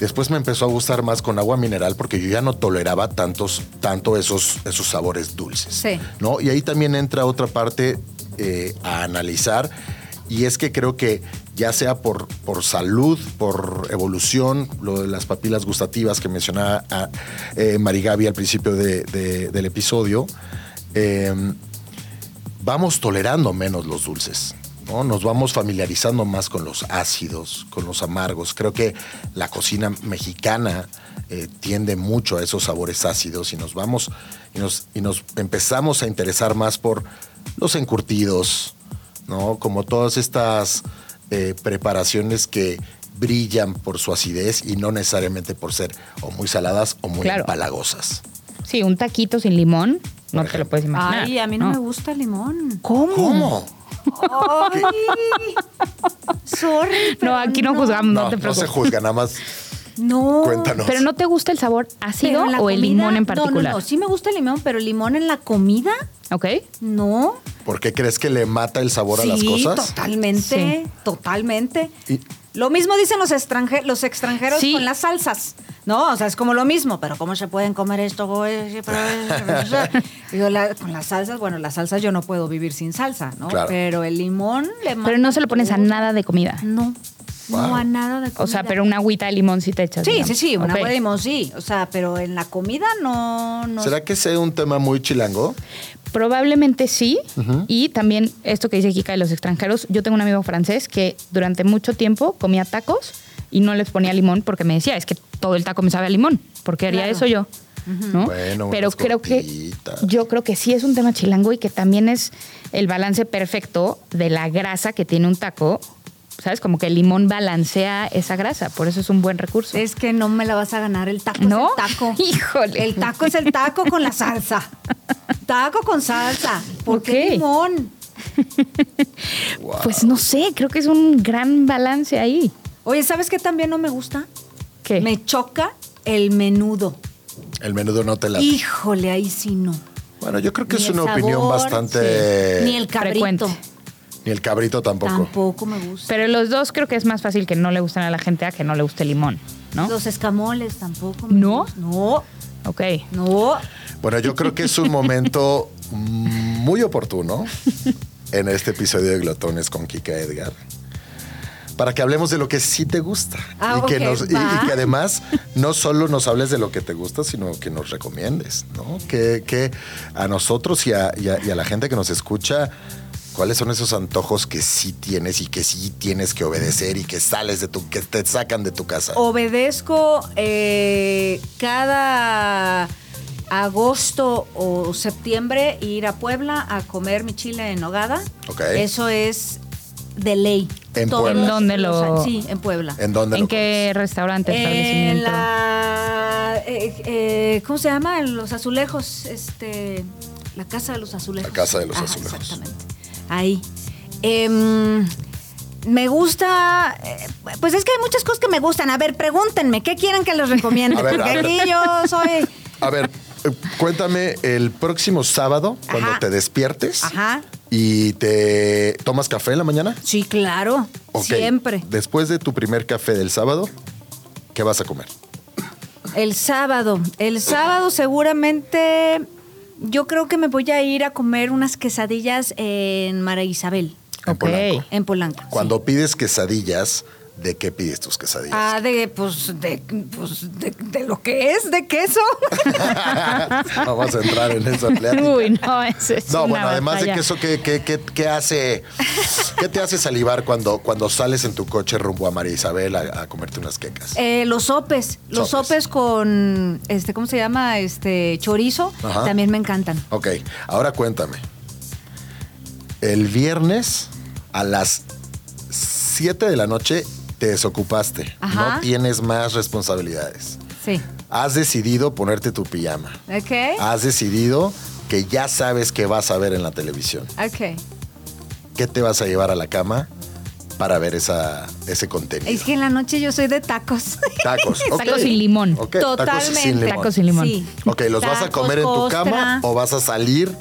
después me empezó a gustar más con agua mineral porque yo ya no toleraba tantos, tanto esos, esos sabores dulces. Sí. ¿no? Y ahí también entra otra parte eh, a analizar. Y es que creo que ya sea por, por salud, por evolución, lo de las papilas gustativas que mencionaba a, eh, Marigaby al principio de- de- del episodio, eh, vamos tolerando menos los dulces. ¿no? Nos vamos familiarizando más con los ácidos, con los amargos. Creo que la cocina mexicana eh, tiende mucho a esos sabores ácidos y nos vamos y nos, y nos empezamos a interesar más por los encurtidos, ¿no? Como todas estas eh, preparaciones que brillan por su acidez y no necesariamente por ser o muy saladas o muy Claro. empalagosas. Sí, un taquito sin limón, no te lo puedes imaginar. Ay, a mí no, me gusta el limón. ¿Cómo? ¿Cómo? Ay. Sorry. No, aquí no juzgamos, no, No, te no se preocupes. juzga, nada más No. cuéntanos. Pero no te gusta el sabor ácido o el limón en No, particular. no, no. Sí me gusta el limón, pero el limón en la comida, ¿Ok? no. ¿Por qué crees que le mata el sabor sí, a las cosas? totalmente, Sí. totalmente. Y- Lo mismo dicen los, extranje- los extranjeros Sí. con las salsas. No, o sea, es como lo mismo, pero ¿cómo se pueden comer esto? Pero- Digo, la- con las salsas, bueno, las salsas yo no puedo vivir sin salsa, ¿no? Claro. Pero el limón le Pero no se lo pones a nada de comida. No, no a nada de comida. O sea, pero una agüita de limón sí te echas. Sí, digamos. sí, sí, una agua de limón sí. O sea, pero en la comida no. no ¿Será que sea un tema muy chilango? Probablemente sí. Y también esto que dice Kika de los extranjeros. Yo tengo un amigo francés que durante mucho tiempo comía tacos y no les ponía limón porque me decía, es que todo el taco me sabe a limón. ¿Por qué haría Claro. eso yo? ¿No? Bueno, Pero creo que yo creo que sí es un tema chilango y que también es el balance perfecto de la grasa que tiene un taco. ¿Sabes? Como que el limón balancea esa grasa, por eso es un buen recurso. Es que no me la vas a ganar. El taco ¿No? es el taco. Híjole. El taco es el taco con la salsa. Taco con salsa. ¿Por qué limón? Pues no sé, creo que es un gran balance ahí. Oye, ¿sabes qué también no me gusta? ¿Qué? Me choca el menudo. El menudo no te la. Híjole, ahí sí no. Bueno, yo creo que Ni es una opinión bastante. Ni el cabrito. frecuente. Ni el cabrito tampoco. Tampoco me gusta. Pero los dos creo que es más fácil que no le gusten a la gente a que no le guste el limón, ¿no? Los escamoles tampoco. me ¿No? gustan. No, Ok. no. Bueno, yo creo que es un momento muy oportuno en este episodio de Glotones con Kika Edgar. Para que hablemos de lo que sí te gusta. Ah, y, que ok, nos- y- que además no solo nos hables de lo que te gusta, sino que nos recomiendes, ¿no? Que, que a nosotros y a, y a- y a la gente que nos escucha, ¿Cuáles son esos antojos que sí tienes y que sí tienes que obedecer y que sales de tu, que te sacan de tu casa? Obedezco eh, cada agosto o septiembre ir a Puebla a comer mi chile en nogada. Ok. Eso es de ley. En Todos Puebla. ¿En dónde lo-. Sí, en Puebla. ¿En dónde ¿En lo qué restaurante, En establecimiento? la. eh, eh, ¿Cómo se llama? En los azulejos. Este. La casa de los azulejos. La Casa de los Ajá, Azulejos. Exactamente. Ahí. Em, me gusta. eh, Pues es que hay muchas cosas que me gustan. A ver, pregúntenme, ¿qué quieren que les recomiende? A ver, a Porque ver. aquí yo soy. A ver, eh, cuéntame el próximo sábado, cuando te despiertes Ajá. y te tomas café en la mañana. Sí, claro. Siempre. Después de tu primer café del sábado, ¿qué vas a comer? El sábado. El sábado seguramente yo creo que me voy a ir a comer unas quesadillas en Mara Isabel, En. Polanco. en Polanco. Cuando pides quesadillas, ¿de qué pides tus quesadillas? Ah, de, pues, de, pues, de, de lo que es, de queso. Vamos a entrar en esa plática. Uy, no, eso es No, una bueno, además de batalla. que eso, ¿qué, qué, qué- qué hace, qué te hace salivar cuando, cuando sales en tu coche rumbo a María Isabel a, a comerte unas quecas? Eh, los sopes, los Sopes. sopes con, este, ¿cómo se llama? Este, chorizo, Ajá. también me encantan. Ok, ahora cuéntame. El viernes a las 7 de la noche te desocupaste. Ajá. No tienes más responsabilidades. Sí. Has decidido ponerte tu pijama. Ok. Has decidido que ya sabes qué vas a ver en la televisión. Ok. ¿Qué te vas a llevar a la cama para ver esa, ese contenido? Es que en la noche yo soy de tacos. Tacos. ok. Tacos sin limón. Ok, tacos Totalmente. sin limón. Tacos sin limón. Sí. Ok, ¿los vas a Tacos, comer en tu cama ostra. o vas a salir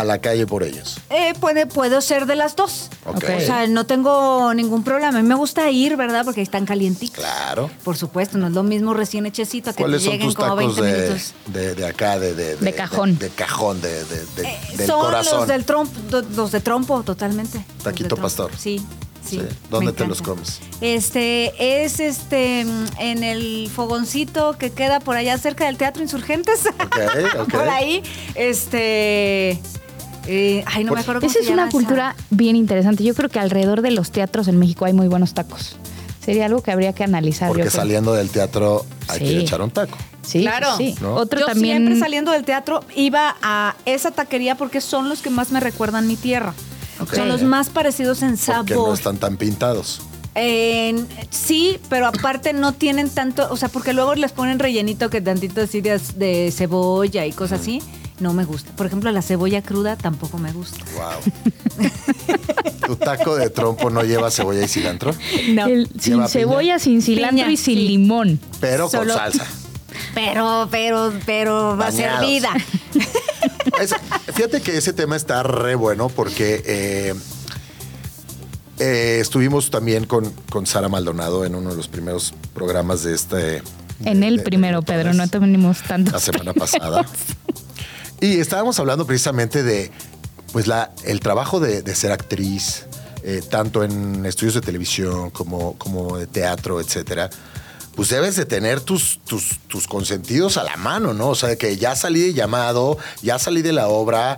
a la calle por ellos? Eh, puede, puedo ser de las dos. Ok. Ok. O sea, no tengo ningún problema. A mí me gusta ir, ¿verdad? Porque están calientitos. Claro. Por supuesto, no es lo mismo recién hechecito que te ¿Cuáles son lleguen tus como tacos 20 de, minutos. de, de acá, de, de, De cajón. De, de cajón, de, de- de- Eh, del son corazón? los del trompo, los de trompo, totalmente. Taquito trompo. pastor. Sí, sí. ¿Dónde te encanta. los comes? Este, es este en el fogoncito que queda por allá cerca del Teatro Insurgentes. Ok, ok. por ahí. Este. Eh, ay, no me acuerdo cómo Esa se es una cultura bien interesante. Yo creo que alrededor de los teatros en México hay muy buenos tacos. Sería algo que habría que analizar. Porque yo creo. saliendo del teatro hay Sí. que echar un taco. Sí, Claro. sí. ¿No? Otro Yo también. siempre saliendo del teatro iba a esa taquería porque son los que más me recuerdan mi tierra. Ok. Son los más parecidos en Porque no sabor. están tan pintados. En- sí, pero aparte no tienen tanto, o sea, porque luego les ponen rellenito que tantito así de, de cebolla y cosas así. No me gusta. Por ejemplo, la cebolla cruda tampoco me gusta. Wow. ¿Tu taco de trompo no lleva cebolla y cilantro? No. El- sin ¿Lleva cebolla, piña? sin cilantro Piña, y sin sí. limón. Pero Solo- con salsa. Pero, pero, pero va a ser vida. Es- fíjate que ese tema está re bueno porque eh, eh, estuvimos también con, con Sara Maldonado en uno de los primeros programas de este. En de- el de- primero, de Pedro, no tenemos tanto. La semana pasada. y estábamos hablando precisamente de pues la, el trabajo de, de ser actriz, eh, tanto en estudios de televisión como, como de teatro, etcétera. Pues debes de tener tus, tus, tus consentidos a la mano, ¿no? O sea, que ya salí de llamado, ya salí de la obra,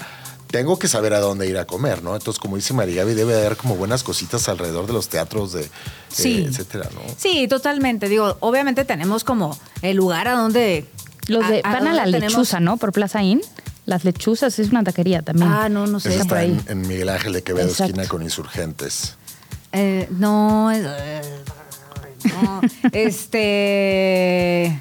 tengo que saber a dónde ir a comer, ¿no? Entonces, como dice María Gaby, debe de haber como buenas cositas alrededor de los teatros, de, eh, Sí. etcétera, ¿no? Sí, totalmente. Digo, obviamente tenemos como el lugar a donde. Los de, a- a van a la tenemos- lechuza, ¿no? Por Plaza Inn. Las lechuzas es una taquería también. Ah, no, no sé. Está por ahí. en, en Miguel Ángel de Quevedo, Exacto. esquina con insurgentes. Eh, no, es- no, este,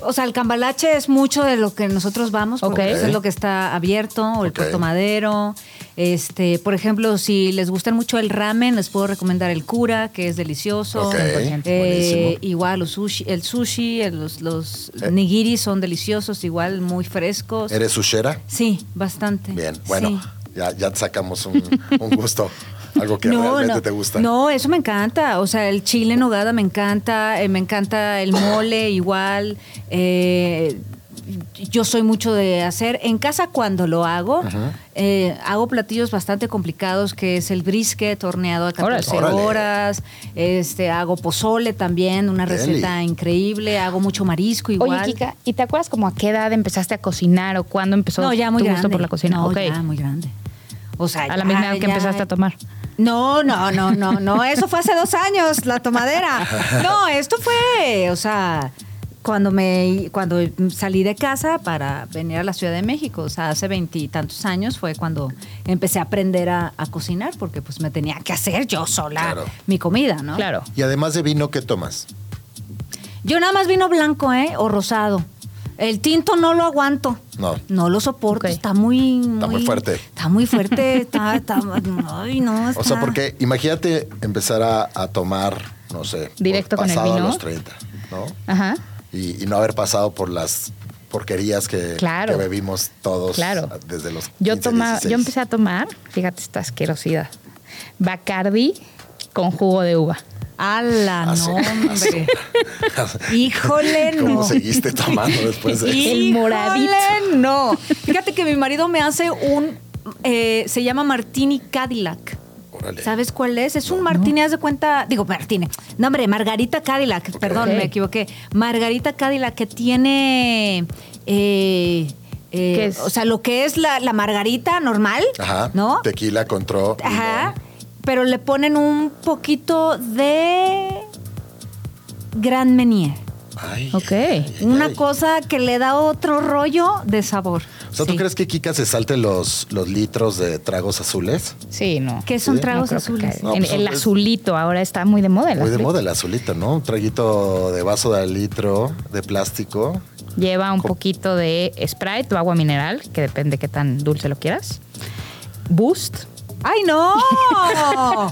o sea, el cambalache es mucho de lo que nosotros vamos, porque es lo que está abierto, o el Ok. Puerto Madero. Este, por ejemplo, si les gusta mucho el ramen, les puedo recomendar el cura, que es delicioso. Ok, Eh, igual los sushi, el sushi, el- los, los Eh. nigiris son deliciosos, igual muy frescos. ¿Eres sushera? Sí, bastante. Bien, bueno, Sí. ya, ya te sacamos un, un gusto, algo que realmente te gusta. No, eso me encanta. O sea, el chile en nogada me encanta, eh, me encanta el mole igual. eh, yo soy mucho de hacer en casa cuando lo hago. eh, hago platillos bastante complicados que es el brisket horneado a 14 Órale. horas. Este, hago pozole también, una Deli. receta increíble. Hago mucho marisco igual. Oye, Kika, ¿y te acuerdas como a qué edad empezaste a cocinar o cuándo empezó no, ya muy tu grande. gusto por la cocina? No, Ok. ya muy grande. O sea, A la misma edad que ya- empezaste a tomar. No, no, no, no, no. Eso fue hace dos años, la tomadera. No, esto fue, o sea, cuando me cuando salí de casa para venir a la Ciudad de México. O sea, hace veintitantos años fue cuando empecé a aprender a, a cocinar, porque pues me tenía que hacer yo sola Claro. mi comida, ¿no? Claro. Y además de vino, ¿qué tomas? Yo nada más vino blanco, ¿eh? O rosado. El tinto no lo aguanto. No. No lo soporto. Está muy, Está muy fuerte. Está muy fuerte. Está, está- ay, no. O sea, porque imagínate empezar a, a tomar, no sé, Directo por- con el pasado vino. los 30, ¿no? Ajá. Y, y no haber pasado por las porquerías que, Claro. que bebimos todos Claro. desde los Yo 15, toma, 16. yo empecé a tomar, fíjate esta asquerosidad. Bacardi con jugo de uva. ¡Hala, Ah, no, hombre! Híjole, no. ¿Cómo seguiste tomando después de eso? El Híjole, moradito. no. Fíjate que mi marido me hace un, eh, se llama Martini Cadillac. Órale. ¿Sabes cuál es? Es un martini, haz de cuenta, digo, martini. No, hombre, Margarita Cadillac, perdón, me equivoqué. Margarita Cadillac que tiene, eh, eh, ¿Qué es? o sea, lo que es la, la margarita normal, Ajá. ¿no? Tequila, control. Ajá. Pero le ponen un poquito de Gran Menier. Ay, Ok. ay, ay, Una ay. cosa que le da otro rollo de sabor. O sea, ¿tú Sí. crees que Kika se salte los, los litros de tragos azules? Sí, no. ¿Qué son Sí. tragos No azules? No, pues, el azulito ahora está muy de moda. el Muy de azulito. moda el azulito, ¿no? Un traguito de vaso de litro de plástico. Lleva un poquito de Sprite o agua mineral, que depende qué tan dulce lo quieras. Boost. ¡Ay, no!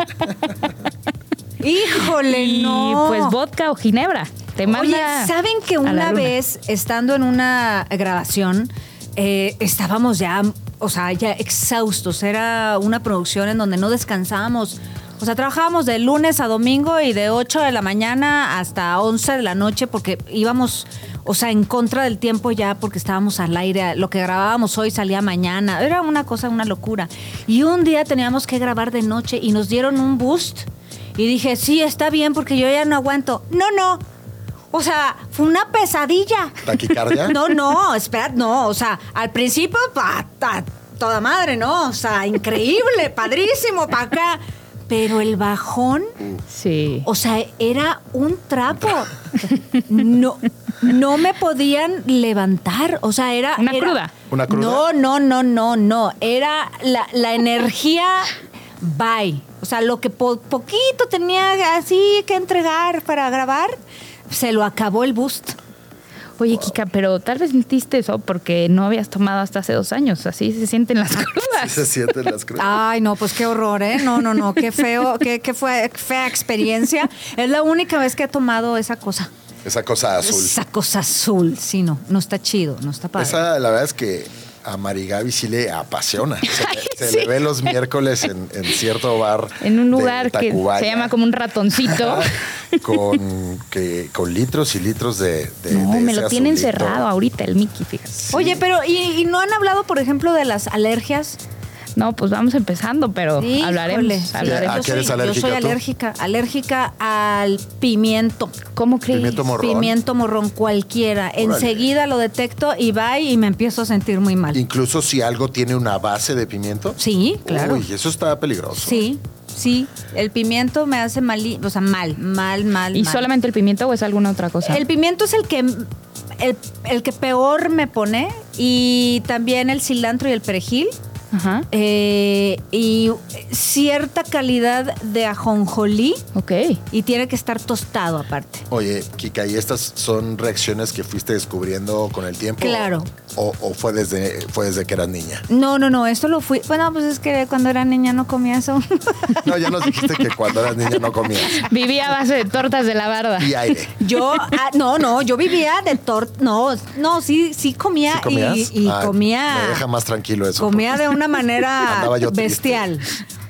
¡Híjole, Y no! pues vodka o ginebra. Te manda Oye, ¿saben que una vez, estando en una grabación, eh, estábamos ya, o sea, ya exhaustos? Era una producción en donde no descansábamos. O sea, trabajábamos de lunes a domingo y de 8 de la mañana hasta 11 de la noche porque íbamos, o sea, en contra del tiempo ya porque estábamos al aire. Lo que grabábamos hoy salía mañana. Era una cosa, una locura. Y un día teníamos que grabar de noche y nos dieron un boost. Y dije, sí, está bien porque yo ya no aguanto. No, no. O sea, fue una pesadilla. ¿Taquicardia? No, no, espera, no. O sea, al principio, pa, ta- toda madre, ¿no? O sea, increíble, padrísimo, para acá. Pero el bajón, Sí. o sea, era un trapo. No, no me podían levantar. O sea, era. Una era- cruda. ¿Una cruda? No, no, no, no, no. Era la, la energía. Bye. O sea, lo que po- poquito tenía así que entregar para grabar, se lo acabó el boost. Oye, Kika, pero tal vez sentiste eso porque no habías tomado hasta hace dos años. Así se sienten las Sí crudas. se sienten las crudas. Ay, no, pues qué horror, ¿eh? No, no, no, qué feo, qué, qué fue, qué fea experiencia. Es la única vez que he tomado esa cosa. Esa cosa azul. Esa cosa azul, sí, no, no está chido, no está padre. Esa, la verdad es que a Marigaby sí le apasiona. Se, le- Ay, se sí. le ve los miércoles en, en cierto bar. En un de lugar que se llama como un ratoncito. Con, que, con litros y litros de. de- No, de me ese lo tiene azulito. encerrado ahorita el Mickey, fíjate. Oye, pero ¿y, y no han hablado, por ejemplo, de las alergias? No, pues vamos empezando, pero Híjole, hablaremos. sí, hablaremos. ¿A yo qué eres soy- alérgica Yo soy tú? alérgica, alérgica al pimiento. ¿Cómo crees? Pimiento morrón. Pimiento morrón cualquiera. Enseguida lo detecto y va y me empiezo a sentir muy mal. Incluso si algo tiene una base de pimiento. Sí, claro. Uy, eso está peligroso. Sí, sí. El pimiento me hace mal, o sea, mal, mal, mal. ¿Y mal. solamente el pimiento o es alguna otra cosa? El pimiento es el que el, el que peor me pone y también el cilantro y el perejil. Ajá. eh, y cierta calidad de ajonjolí Ok. y tiene que estar tostado aparte. Oye, Kika, ¿y estas son reacciones que fuiste descubriendo con el tiempo? Claro. ¿O, o fue, desde, fue desde que eras niña? No, no, no, esto lo fui. Bueno, pues es que cuando era niña no comía eso. No, ya nos dijiste que cuando eras niña no comías. Vivía a base de tortas de la barda. Y aire. Yo, ah, no, no, yo vivía de torta. No, no, sí, sí comía y, y Ah, comía. Me deja más tranquilo eso. Comía de una manera bestial.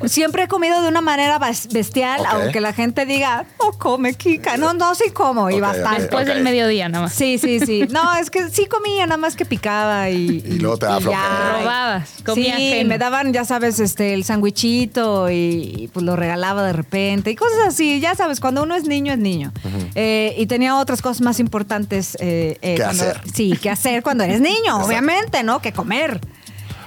Siempre he comido de una manera bestial, aunque la gente diga, no come, Kika. No, no, sí como, y bastante. Después del mediodía nada más. Sí, sí, sí. No, es que sí comía, nada más que picaba y. Y luego te daba. Robabas, comía Sí, me daban, ya sabes, este, el sandwichito y, y, pues lo regalaba de repente y cosas así. Ya sabes, cuando uno es niño, es niño. Eh, y tenía otras cosas más importantes. eh, eh, Que cuando- hacer. Sí, que hacer cuando eres niño, obviamente, ¿no? Que comer.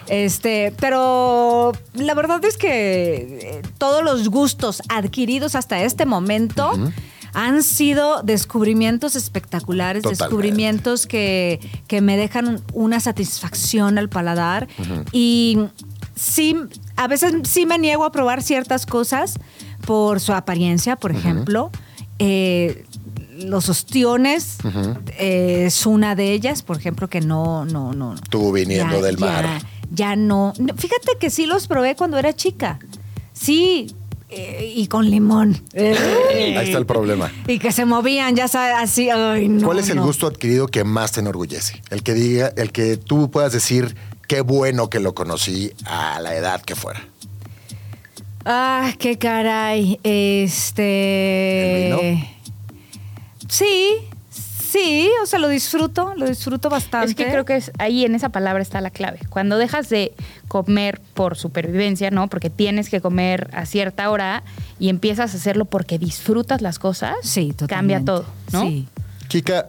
Este, pero la verdad es que eh, todos los gustos adquiridos hasta este momento han sido descubrimientos espectaculares, Totalmente. descubrimientos que, que me dejan una satisfacción al paladar. Y sí, a veces sí me niego a probar ciertas cosas por su apariencia, por ejemplo. Eh, los ostiones eh, es una de ellas, por ejemplo, que no, no, no. Tú viniendo Ya- del mar. Ya no. no, Fíjate que sí los probé cuando era chica. Sí, eh, y con limón. Eh, Ahí está el problema. y que se movían, ya sabes, así. ay, no, ¿Cuál es el no. gusto adquirido que más te enorgullece? El que diga, el que tú puedas decir qué bueno que lo conocí a la edad que fuera. Ah, qué caray. Este. ¿El Sí, sí, o sea, lo disfruto, lo disfruto bastante. Es que creo que es ahí en esa palabra está la clave. Cuando dejas de comer por supervivencia, ¿no? Porque tienes que comer a cierta hora y empiezas a hacerlo porque disfrutas las cosas, Sí, totalmente. cambia todo, ¿no? Sí. Kika,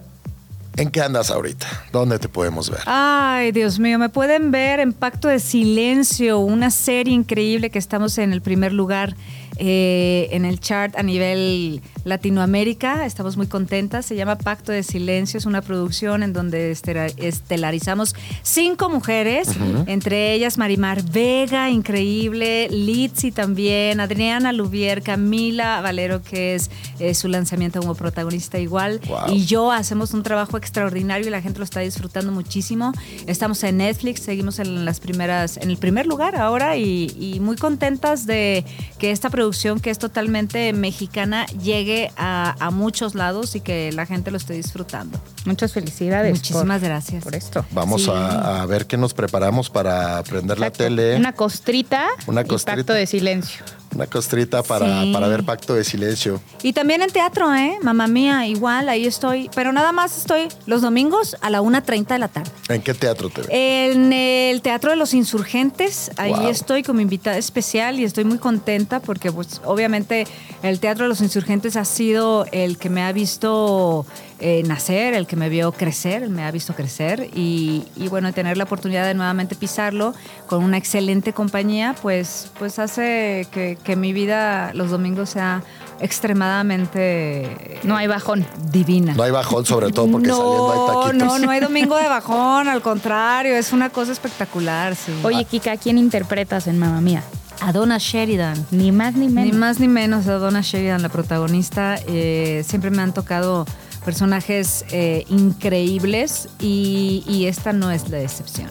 ¿en qué andas ahorita? ¿Dónde te podemos ver? Ay, Dios mío, me pueden ver en Pacto de Silencio, una serie increíble que estamos en el primer lugar eh, en el chart a nivel Latinoamérica. Estamos muy contentas. Se llama Pacto de Silencio. Es una producción en donde estelarizamos cinco mujeres, entre ellas Marimar Vega, increíble, Litsi también, Adriana Lubier, Camila Valero, que es eh, su lanzamiento como protagonista igual, Wow. y yo hacemos un trabajo extraordinario y la gente lo está disfrutando muchísimo. Estamos en Netflix, seguimos en las primeras, en el primer lugar ahora y, y muy contentas de que esta producción, que es totalmente mexicana, llegue a, a muchos lados y que la gente lo esté disfrutando. Muchas felicidades. Muchísimas por- gracias. Por esto. Vamos Sí. a, a ver qué nos preparamos para prender la tele. Una costrita Una y costrita. pacto de silencio. Una costrita para, Sí. para ver Pacto de Silencio. Y también en teatro, ¿eh? Mamá mía, igual, ahí estoy. Pero nada más estoy los domingos a la 1.30 de la tarde. ¿En qué teatro te ves? En el Teatro de los Insurgentes, ahí Wow. estoy como invitada especial y estoy muy contenta porque pues obviamente el Teatro de los Insurgentes ha sido el que me ha visto eh, nacer, el que me vio crecer, me ha visto crecer y, y, bueno, tener la oportunidad de nuevamente pisarlo con una excelente compañía, pues, pues hace que, que mi vida los domingos sea extremadamente No hay bajón. divina. No hay bajón, sobre todo porque no, saliendo hay taquitos. No, no hay domingo de bajón, al contrario, es una cosa espectacular, sí. Oye, Kika, ¿a quién interpretas en Mamma Mía? a Donna Sheridan. Ni más ni menos. Ni más ni menos a Donna Sheridan, la protagonista. Eh, siempre me han tocado personajes eh, increíbles y, y esta no es la excepción.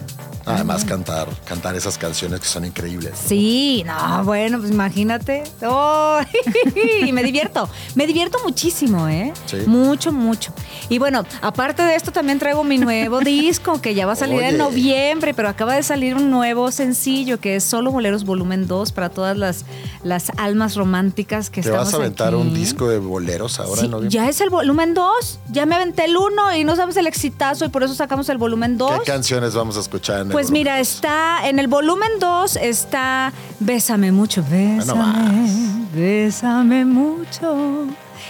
Además, cantar, cantar esas canciones que son increíbles. Sí, no, bueno, pues imagínate. Oh, y me divierto, me divierto muchísimo, ¿eh? Sí. Mucho, mucho. Y bueno, aparte de esto, también traigo mi nuevo disco que ya va a salir Oye. en noviembre, pero acaba de salir un nuevo sencillo que es Solo Boleros Volumen 2 para todas las, las almas románticas que ¿Te estamos vas a aventar aquí. un disco de boleros ahora Sí, en noviembre? ya es el volumen 2. Ya me aventé el 1 y no sabes el exitazo y por eso sacamos el volumen 2. ¿Qué canciones vamos a escuchar en el Pues mira, está en el volumen 2 está Bésame mucho, bésame, bésame mucho.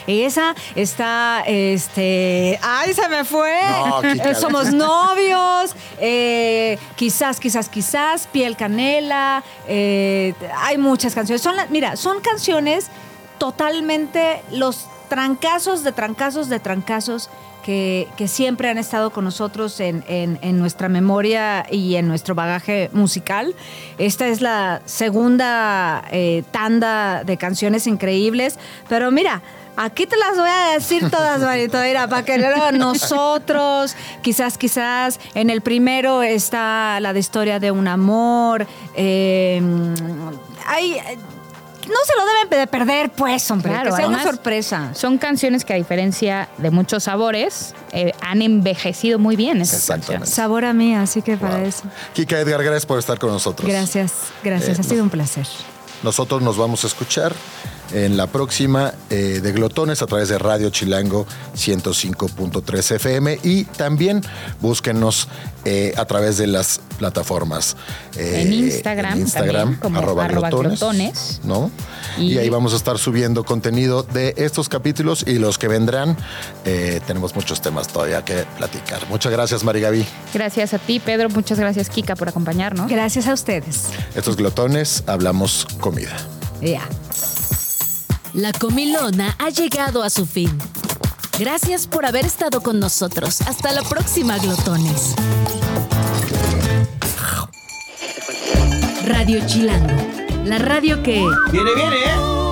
Esa está, este, ay, se me fue. No. Eh, Somos novios, eh, quizás, quizás, quizás, piel canela. eh, hay muchas canciones. Son, mira, son canciones totalmente los trancazos de trancazos de trancazos que, que siempre han estado con nosotros en, en- en nuestra memoria y en nuestro bagaje musical. Esta es la segunda eh, tanda de canciones increíbles, pero mira. Aquí te las voy a decir todas, Marito, mira, para que luego nosotros, quizás, quizás, en el primero está la de historia de un amor, eh, hay, no se lo deben de perder, pues, hombre, Claro, que sea una sorpresa. Son canciones que a diferencia de muchos sabores, eh, han envejecido muy bien esas Exactamente. canciones. Sabor a mí, así que para Wow. eso. Kika Edgar, gracias por estar con nosotros. Gracias, gracias, Eh, ha sido un placer. Nosotros nos vamos a escuchar en la próxima eh, de Glotones a través de Radio Chilango 105.3 FM y también búsquenos eh, a través de las plataformas. eh, En Instagram en Instagram, también, como arroba arroba glotones, glotones. ¿no? Y, Y- ahí vamos a estar subiendo contenido de estos capítulos y los que vendrán. Eh, tenemos muchos temas todavía que platicar. Muchas gracias, Mari Gaby. Gracias a ti, Pedro. Muchas gracias, Kika, por acompañarnos. Gracias a ustedes. Estos glotones, hablamos comida. Ya. La comilona ha llegado a su fin. Gracias por haber estado con nosotros. Hasta la próxima, glotones. Radio Chilango, la radio que... Viene, viene, ¿eh?